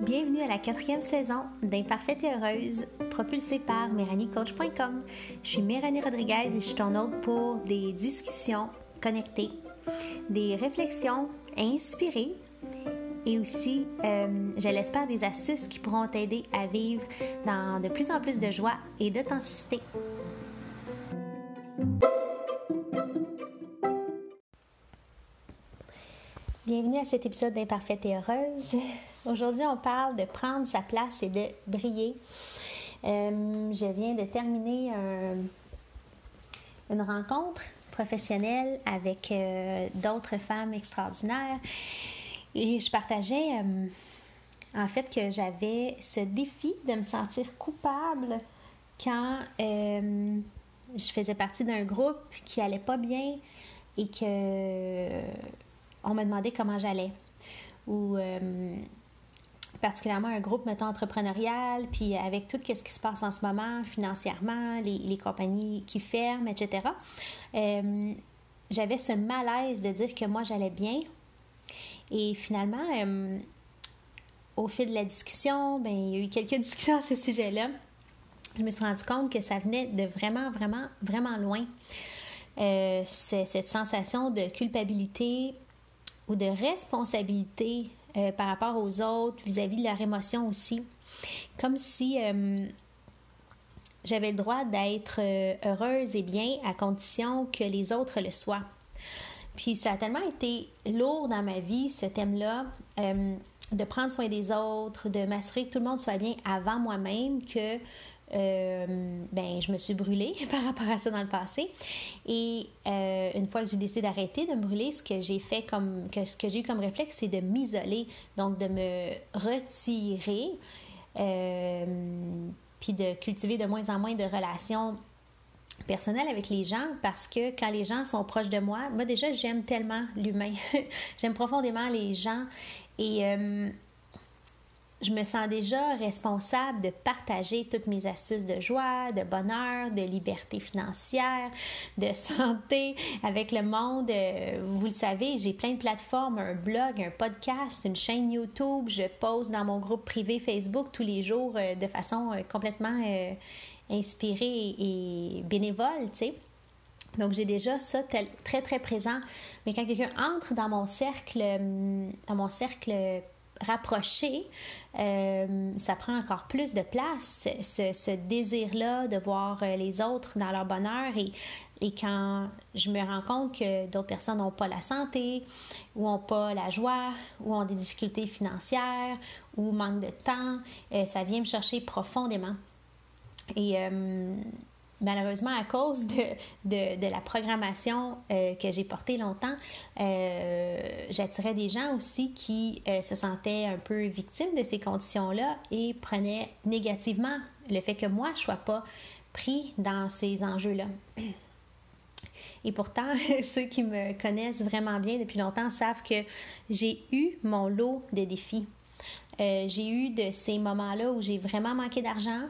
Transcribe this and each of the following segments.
Bienvenue à la quatrième saison d'Imparfaite et Heureuse, propulsée par MéranieCoach.com. Je suis Méranie Rodriguez et je suis ton hôte pour des discussions connectées, des réflexions inspirées et aussi, euh, je l'espère, des astuces qui pourront t'aider à vivre dans de plus en plus de joie et d'authenticité. À cet épisode d'Imparfaite et Heureuse. Aujourd'hui, on parle de prendre sa place et de briller. Euh, je viens de terminer une rencontre professionnelle avec euh, d'autres femmes extraordinaires et je partageais euh, en fait que j'avais ce défi de me sentir coupable quand je faisais partie d'un groupe qui allait pas bien et que on me demandait comment j'allais. Ou euh, particulièrement un groupe, mettons, entrepreneurial, puis avec tout ce qui se passe en ce moment, financièrement, les, compagnies qui ferment, etc. J'avais ce malaise de dire que moi j'allais bien et finalement, euh, au fil de la discussion, ben, il y a eu quelques discussions à ce sujet-là. Je me suis rendu compte que ça venait de vraiment, vraiment, vraiment loin. Euh, cette sensation de culpabilité ou de responsabilité euh, par rapport aux autres, vis-à-vis de leur émotion aussi. Comme si j'avais le droit d'être heureuse et bien à condition que les autres le soient. Puis ça a tellement été lourd dans ma vie, ce thème-là, euh, de prendre soin des autres, de m'assurer que tout le monde soit bien avant moi-même, que euh, ben, je me suis brûlée par rapport à ça dans le passé. Et euh, une fois que j'ai décidé d'arrêter de me brûler, ce que j'ai fait comme, que, ce que j'ai eu comme réflexe, c'est de m'isoler, donc de me retirer, puis de cultiver de moins en moins de relations personnel avec les gens parce que quand les gens sont proches de moi, moi déjà j'aime tellement l'humain, j'aime profondément les gens. Et euh, je me sens déjà responsable de partager toutes mes astuces de joie, de bonheur, de liberté financière, de santé avec le monde. Euh, vous le savez, j'ai plein de plateformes, un blog, un podcast, une chaîne YouTube. Je pose dans mon groupe privé Facebook tous les jours euh, de façon complètement inspiré et bénévole, tu sais. Donc, j'ai déjà ça très, très présent. Mais quand quelqu'un entre dans mon cercle, dans mon cercle rapproché, euh, ça prend encore plus de place, ce, désir-là de voir euh, les autres dans leur bonheur. Et, et quand je me rends compte que d'autres personnes n'ont pas la santé, ou n'ont pas la joie, ou ont des difficultés financières, ou manquent de temps, euh, ça vient me chercher profondément. Et malheureusement, à cause de, la programmation euh, que j'ai portée longtemps, euh, j'attirais des gens aussi qui se sentaient un peu victimes de ces conditions-là et prenaient négativement le fait que moi, je ne sois pas pris dans ces enjeux-là. Et pourtant, ceux qui me connaissent vraiment bien depuis longtemps savent que j'ai eu mon lot de défis. j'ai eu de ces moments-là où j'ai vraiment manqué d'argent,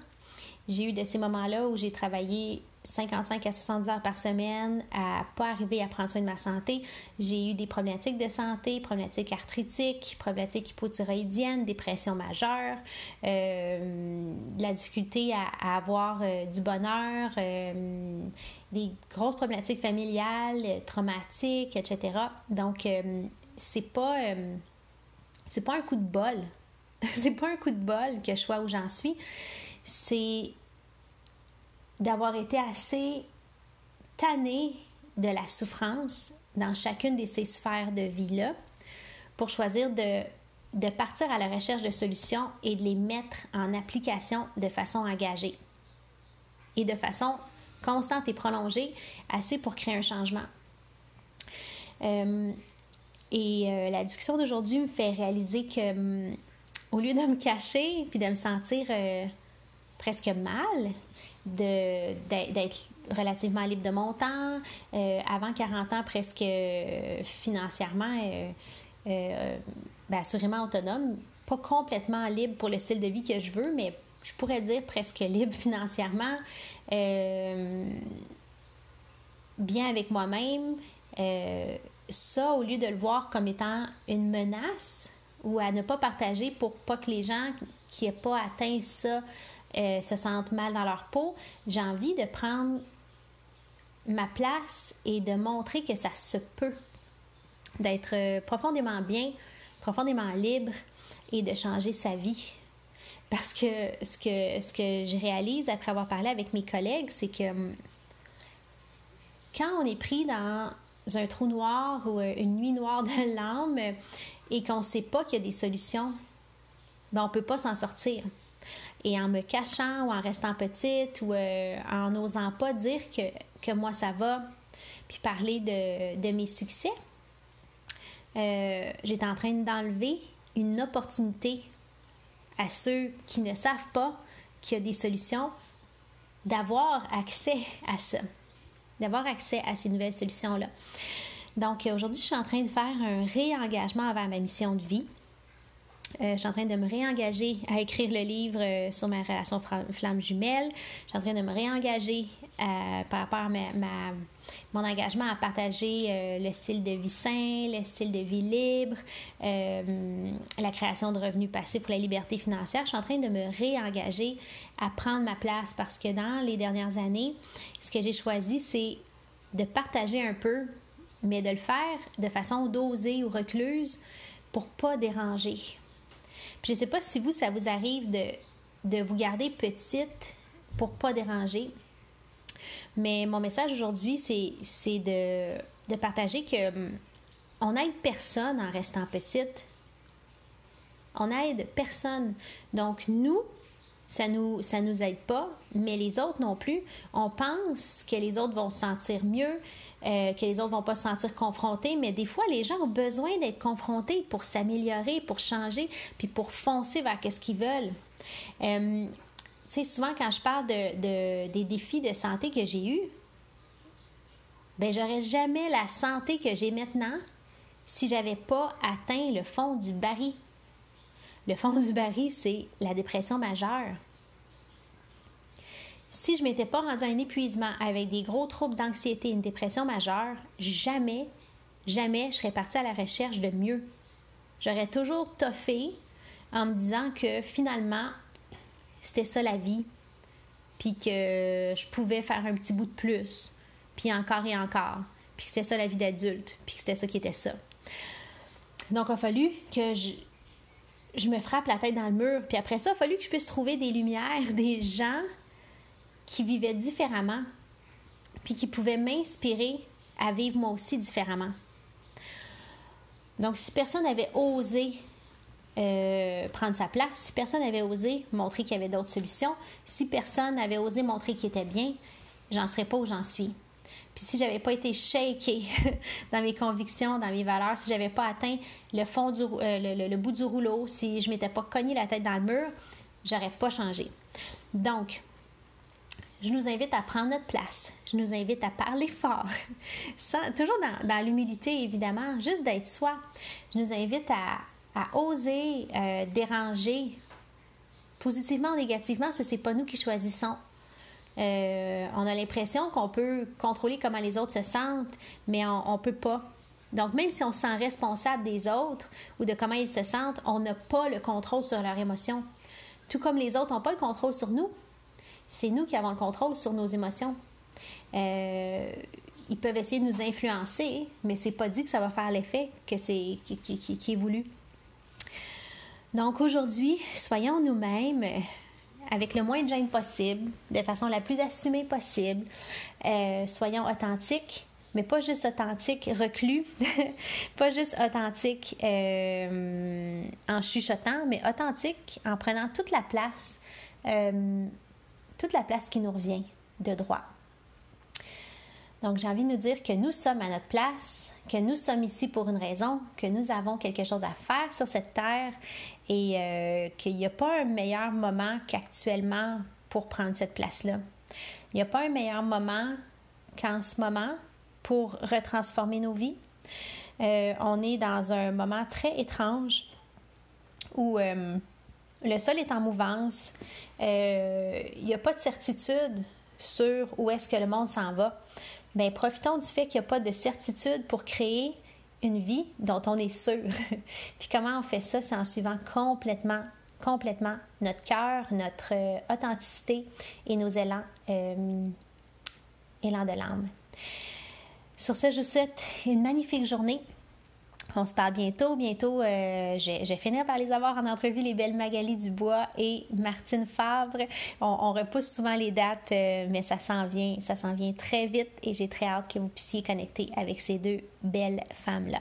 j'ai eu de ces moments-là où j'ai travaillé 55 à 70 heures par semaine à pas arriver à prendre soin de ma santé. J'ai eu des problématiques de santé, problématiques arthritiques, problématiques hypothyroïdiennes, dépression majeure, euh, la difficulté à, avoir euh, du bonheur, euh, des grosses problématiques familiales, traumatiques, etc. Donc, c'est pas, c'est pas un coup de bol. c'est pas un coup de bol que je sois où j'en suis c'est d'avoir été assez tanné de la souffrance dans chacune de ces sphères de vie-là pour choisir de, de partir à la recherche de solutions et de les mettre en application de façon engagée et de façon constante et prolongée, assez pour créer un changement. Euh, et euh, la discussion d'aujourd'hui me fait réaliser que, hum, au lieu de me cacher puis de me sentir euh, presque mal d'être relativement libre de mon temps. Euh, avant 40 ans, presque euh, financièrement, euh, ben, assurément autonome. Pas complètement libre pour le style de vie que je veux, mais je pourrais dire presque libre financièrement. bien avec moi-même, euh, ça, au lieu de le voir comme étant une menace ou à ne pas partager pour pas que les gens qui n'aient pas atteint ça euh, se sentent mal dans leur peau, j'ai envie de prendre ma place et de montrer que ça se peut d'être euh, profondément bien, profondément libre et de changer sa vie. Parce que ce que, ce que je réalise après avoir parlé avec mes collègues, c'est que hum, quand on est pris dans un trou noir ou euh, une nuit noire de l'âme et qu'on ne sait pas qu'il y a des solutions, ben on ne peut pas s'en sortir. Et en me cachant ou en restant petite ou euh, en n'osant pas dire que, que, moi ça va, puis parler de, de mes succès, euh, j'étais en train d'enlever une opportunité à ceux qui ne savent pas qu'il y a des solutions d'avoir accès à ça, d'avoir accès à ces nouvelles solutions-là. Donc aujourd'hui, je suis en train de faire un réengagement vers ma mission de vie. Euh, je suis en train de me réengager à écrire le livre euh, sur ma relation flamme jumelle. Je suis en train de me réengager euh, par rapport à mon engagement à partager le style de vie sain, le style de vie libre, la création de revenus passifs pour la liberté financière. Je suis en train de me réengager à prendre ma place parce que dans les dernières années, ce que j'ai choisi, c'est de partager un peu, mais de le faire de façon dosée ou recluse pour pas déranger je ne sais pas si vous, ça vous arrive de, de vous garder petite pour pas déranger. Mais mon message aujourd'hui, c'est de, de, partager que hum, on n'aide personne en restant petite. On n'aide personne. Donc, nous, ça nous, ça nous aide pas, mais les autres non plus. On pense que les autres vont se sentir mieux, euh, que les autres vont pas se sentir confrontés, mais des fois, les gens ont besoin d'être confrontés pour s'améliorer, pour changer, puis pour foncer vers ce qu'ils veulent. Euh, tu sais, souvent quand je parle de, des défis de santé que j'ai eus, ben j'aurais jamais la santé que j'ai maintenant si j'avais pas atteint le fond du baril. Le fond du baril, c'est la dépression majeure si je ne m'étais pas rendu à un épuisement avec des gros troubles d'anxiété, une dépression majeure, jamais, jamais je serais partie à la recherche de mieux. J'aurais toujours toffé en me disant que finalement, c'était ça la vie, puis que je pouvais faire un petit bout de plus, puis encore et encore, puis que c'était ça la vie d'adulte, puis que c'était ça qui était ça. Donc, il a fallu que je, je me frappe la tête dans le mur, puis après ça, il a fallu que je puisse trouver des lumières, des gens qui vivaient différemment, puis qui pouvaient m'inspirer à vivre moi aussi différemment. Donc, si personne n'avait osé euh, prendre sa place, si personne n'avait osé montrer qu'il y avait d'autres solutions, si personne n'avait osé montrer qu'il était bien, j'en serais pas où j'en suis. Puis si j'avais pas été shakée dans mes convictions, dans mes valeurs, si j'avais pas atteint le fond du euh, le, bout du rouleau, si je m'étais pas cogné la tête dans le mur, j'aurais pas changé. Donc, je nous invite à prendre notre place. Je nous invite à parler fort. toujours dans, l'humilité, évidemment, juste d'être soi. Je nous invite à, oser euh, déranger positivement ou négativement, ce n'est pas nous qui choisissons. Euh, on a l'impression qu'on peut contrôler comment les autres se sentent, mais on ne peut pas. Donc, même si on se sent responsable des autres ou de comment ils se sentent, on n'a pas le contrôle sur leurs émotions. Tout comme les autres n'ont pas le contrôle sur nous, c'est nous qui avons le contrôle sur nos émotions. Euh, ils peuvent essayer de nous influencer, mais c'est pas dit que ça va faire l'effet que c'est qui, est voulu. Donc aujourd'hui, soyons nous-mêmes avec le moins de gêne possible, de façon la plus assumée possible. Euh, soyons authentiques, mais pas juste authentiques reclus, pas juste authentiques euh, en chuchotant, mais authentiques en prenant toute la place toute la place qui nous revient de droit. Donc, j'ai envie de nous dire que nous sommes à notre place, que nous sommes ici pour une raison, que nous avons quelque chose à faire sur cette terre et euh, qu'il n'y a pas un meilleur moment qu'actuellement pour prendre cette place-là. Il n'y a pas un meilleur moment qu'en ce moment pour retransformer nos vies. Euh, on est dans un moment très étrange où euh, le sol est en mouvance. Il n'y a pas de certitude sur où est-ce que le monde s'en va. Ben profitons du fait qu'il n'y a pas de certitude pour créer une vie dont on est sûr. Puis comment on fait ça? C'est en suivant complètement, complètement notre cœur, notre euh, authenticité et nos élans, euh, élans de l'âme. Sur ce, je vous souhaite une magnifique journée. On se parle bientôt. Bientôt, euh, je, vais finir par les avoir en entrevue, les belles Magali Dubois et Martine Favre. On, repousse souvent les dates, euh, mais ça s'en vient, ça s'en vient très vite et j'ai très hâte que vous puissiez connecter avec ces deux belles femmes-là.